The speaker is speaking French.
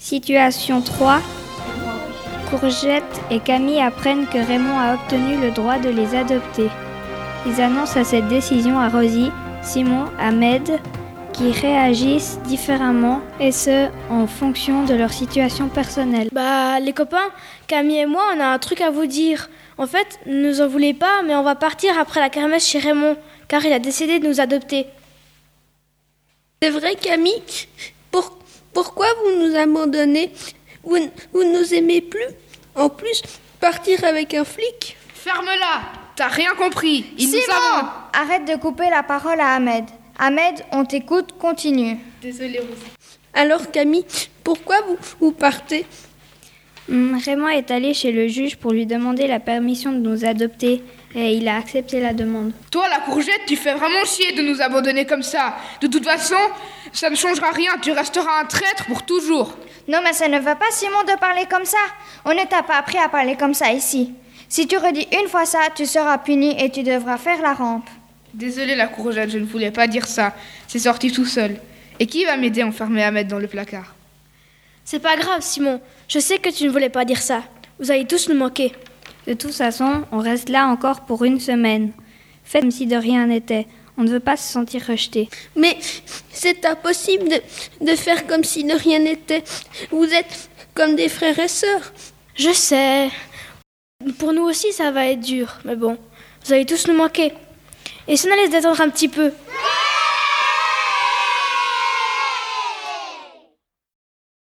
Situation 3. Courgette et Camille apprennent que Raymond a obtenu le droit de les adopter. Ils annoncent à cette décision à Rosie, Simon, Ahmed, qui réagissent différemment et ce en fonction de leur situation personnelle. Bah les copains, Camille et moi on a un truc à vous dire. En fait, ne nous en voulez pas, mais on va partir après la kermesse chez Raymond, car il a décidé de nous adopter. C'est vrai Camille? Nous abandonnez vous, n- vous ne nous aimez plus En plus, partir avec un flic Ferme-la T'as rien compris Il nous Simon a... Arrête de couper la parole à Ahmed. Ahmed, on t'écoute, continue. Désolée, Rosie. Alors Camille, pourquoi vous, vous partez? Raymond est allé chez le juge pour lui demander la permission de nous adopter et il a accepté la demande. Toi, la courgette, tu fais vraiment chier de nous abandonner comme ça. De toute façon, ça ne changera rien. Tu resteras un traître pour toujours. Non, mais ça ne va pas, Simon, de parler comme ça. On ne t'a pas appris à parler comme ça ici. Si tu redis une fois ça, tu seras puni et tu devras faire la rampe. Désolée, la courgette, je ne voulais pas dire ça. C'est sorti tout seul. Et qui va m'aider à enfermer Ahmed dans le placard? C'est pas grave, Simon. Je sais que tu ne voulais pas dire ça. Vous allez tous nous manquer. De toute façon, on reste là encore pour une semaine. Faites comme si de rien n'était. On ne veut pas se sentir rejeté. Mais c'est impossible de, de faire comme si de rien n'était. Vous êtes comme des frères et sœurs. Je sais. Pour nous aussi, ça va être dur. Mais bon, vous allez tous nous manquer. Et si on allait se détendre un petit peu